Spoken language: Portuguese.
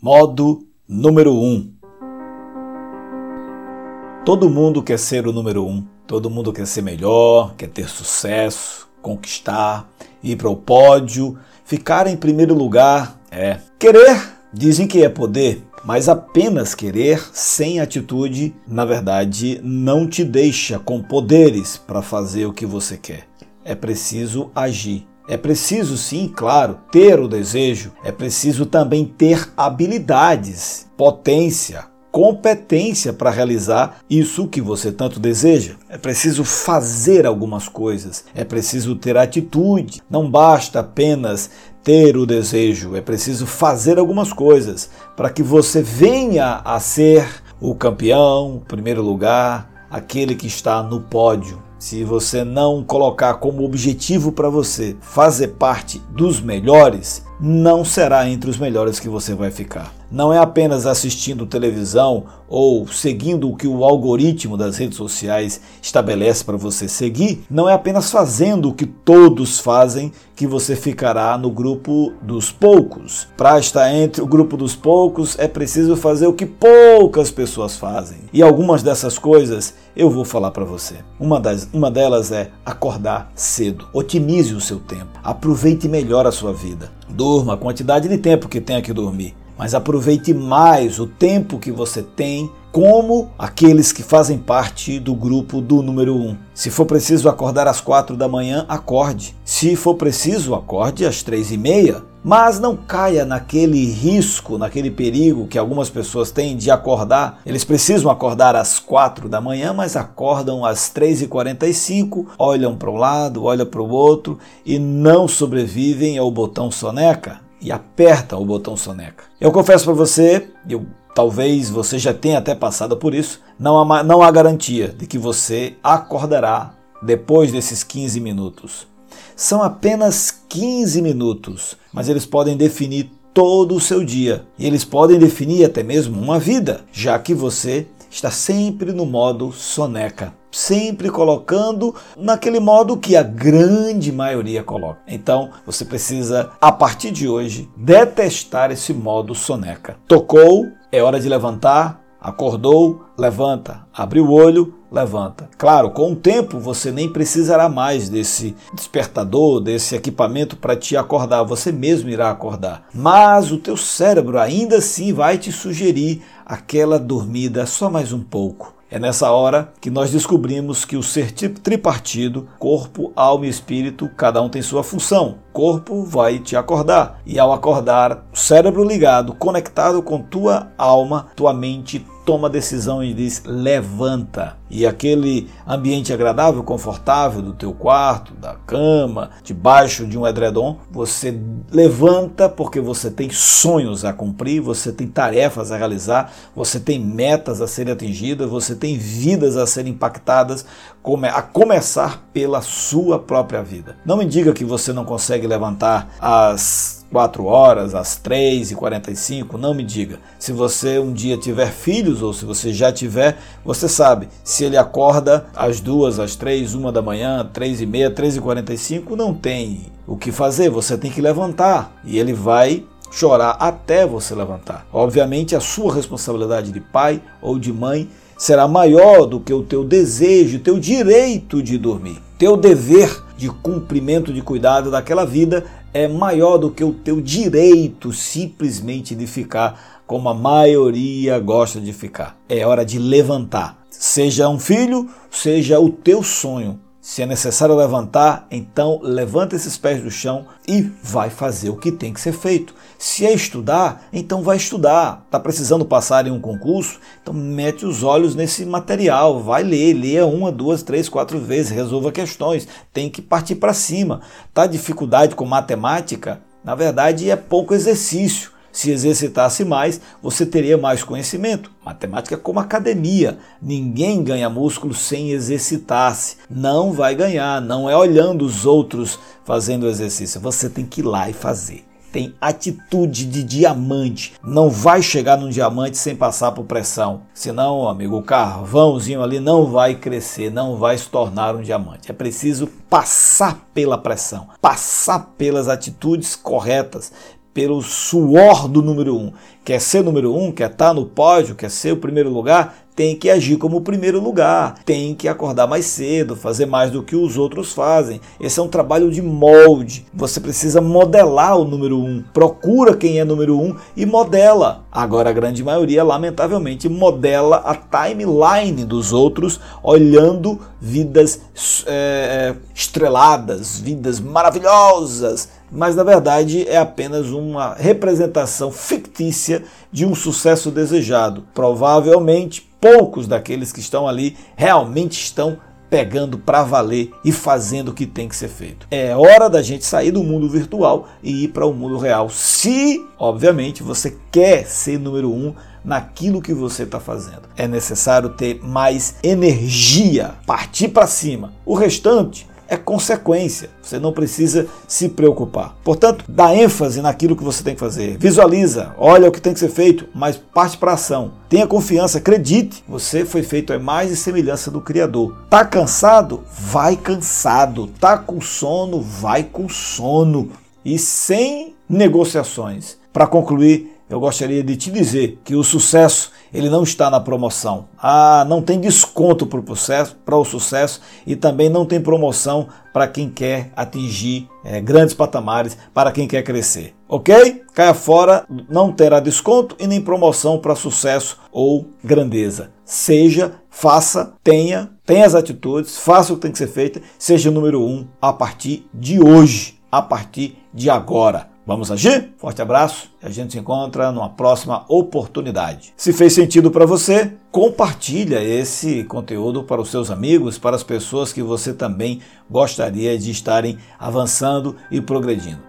Modo número 1. Um. Todo mundo quer ser o número 1. Um. Todo mundo quer ser melhor, quer ter sucesso, conquistar, ir para o pódio, ficar em primeiro lugar. É. Querer, dizem que é poder, mas apenas querer sem atitude, na verdade, não te deixa com poderes para fazer o que você quer. É preciso agir. É preciso, sim, claro, ter o desejo, é preciso também ter habilidades, potência, competência para realizar isso que você tanto deseja. É preciso fazer algumas coisas, é preciso ter atitude. Não basta apenas ter o desejo, é preciso fazer algumas coisas para que você venha a ser o campeão, primeiro lugar, aquele que está no pódio se você não colocar como objetivo para você fazer parte dos melhores, não será entre os melhores que você vai ficar. Não é apenas assistindo televisão ou seguindo o que o algoritmo das redes sociais estabelece para você seguir, não é apenas fazendo o que todos fazem que você ficará no grupo dos poucos. Para estar entre o grupo dos poucos é preciso fazer o que poucas pessoas fazem. E algumas dessas coisas eu vou falar para você. Uma, das, uma delas é acordar cedo. Otimize o seu tempo. Aproveite melhor a sua vida. Durma a quantidade de tempo que tenha que dormir mas aproveite mais o tempo que você tem como aqueles que fazem parte do grupo do número 1. Um. Se for preciso acordar às quatro da manhã, acorde. Se for preciso, acorde às três e meia. Mas não caia naquele risco, naquele perigo que algumas pessoas têm de acordar. Eles precisam acordar às quatro da manhã, mas acordam às três e quarenta e cinco, olham para um lado, olham para o outro e não sobrevivem ao botão soneca e aperta o botão soneca. Eu confesso para você, eu talvez você já tenha até passado por isso, não há, não há garantia de que você acordará depois desses 15 minutos. São apenas 15 minutos, mas eles podem definir todo o seu dia e eles podem definir até mesmo uma vida, já que você está sempre no modo soneca sempre colocando naquele modo que a grande maioria coloca. Então, você precisa, a partir de hoje, detestar esse modo soneca. Tocou, é hora de levantar, acordou, levanta, abriu o olho, levanta. Claro, com o tempo você nem precisará mais desse despertador, desse equipamento para te acordar, você mesmo irá acordar. Mas o teu cérebro ainda assim vai te sugerir aquela dormida só mais um pouco é nessa hora que nós descobrimos que o ser tripartido, corpo, alma e espírito, cada um tem sua função. Corpo vai te acordar, e ao acordar, o cérebro ligado, conectado com tua alma, tua mente toma a decisão e diz levanta. E aquele ambiente agradável, confortável do teu quarto, da cama, debaixo de um edredom, você levanta porque você tem sonhos a cumprir, você tem tarefas a realizar, você tem metas a serem atingidas, você tem vidas a serem impactadas, a começar pela sua própria vida. Não me diga que você não consegue levantar as 4 horas, às 3 e 45, não me diga. Se você um dia tiver filhos ou se você já tiver, você sabe, se ele acorda às 2, às 3, 1 da manhã, 3 e meia, 3 e 45, não tem o que fazer, você tem que levantar e ele vai chorar até você levantar. Obviamente a sua responsabilidade de pai ou de mãe será maior do que o teu desejo, teu direito de dormir. Teu dever de cumprimento de cuidado daquela vida é maior do que o teu direito simplesmente de ficar como a maioria gosta de ficar. É hora de levantar. Seja um filho, seja o teu sonho. Se é necessário levantar, então levanta esses pés do chão e vai fazer o que tem que ser feito. Se é estudar, então vai estudar. Está precisando passar em um concurso? Então mete os olhos nesse material, vai ler, leia uma, duas, três, quatro vezes, resolva questões. Tem que partir para cima. Tá dificuldade com matemática? Na verdade, é pouco exercício. Se exercitasse mais, você teria mais conhecimento. Matemática é como academia. Ninguém ganha músculo sem exercitar-se. Não vai ganhar. Não é olhando os outros fazendo exercício. Você tem que ir lá e fazer tem atitude de diamante. Não vai chegar num diamante sem passar por pressão. Senão, amigo, o carvãozinho ali não vai crescer, não vai se tornar um diamante. É preciso passar pela pressão, passar pelas atitudes corretas, pelo suor do número um. Quer ser número um, quer estar tá no pódio, quer ser o primeiro lugar, tem que agir como primeiro lugar, tem que acordar mais cedo, fazer mais do que os outros fazem. Esse é um trabalho de molde. Você precisa modelar o número um. Procura quem é número um e modela. Agora, a grande maioria, lamentavelmente, modela a timeline dos outros, olhando vidas é, estreladas, vidas maravilhosas, mas na verdade é apenas uma representação fictícia de um sucesso desejado. Provavelmente poucos daqueles que estão ali realmente estão pegando para valer e fazendo o que tem que ser feito. É hora da gente sair do mundo virtual e ir para o mundo real. Se, obviamente, você quer ser número um naquilo que você está fazendo. É necessário ter mais energia, partir para cima. O restante é consequência. Você não precisa se preocupar. Portanto, dá ênfase naquilo que você tem que fazer. Visualiza, olha o que tem que ser feito, mas parte para ação. Tenha confiança, acredite. Você foi feito a mais e semelhança do Criador. Tá cansado? Vai cansado. Tá com sono? Vai com sono. E sem negociações. Para concluir, eu gostaria de te dizer que o sucesso ele não está na promoção. Ah, não tem desconto para o sucesso, para o sucesso e também não tem promoção para quem quer atingir é, grandes patamares, para quem quer crescer. Ok? Caia fora, não terá desconto e nem promoção para sucesso ou grandeza. Seja, faça, tenha, tenha as atitudes, faça o que tem que ser feito, seja o número um a partir de hoje, a partir de agora. Vamos agir? Forte abraço e a gente se encontra numa próxima oportunidade. Se fez sentido para você, compartilha esse conteúdo para os seus amigos, para as pessoas que você também gostaria de estarem avançando e progredindo.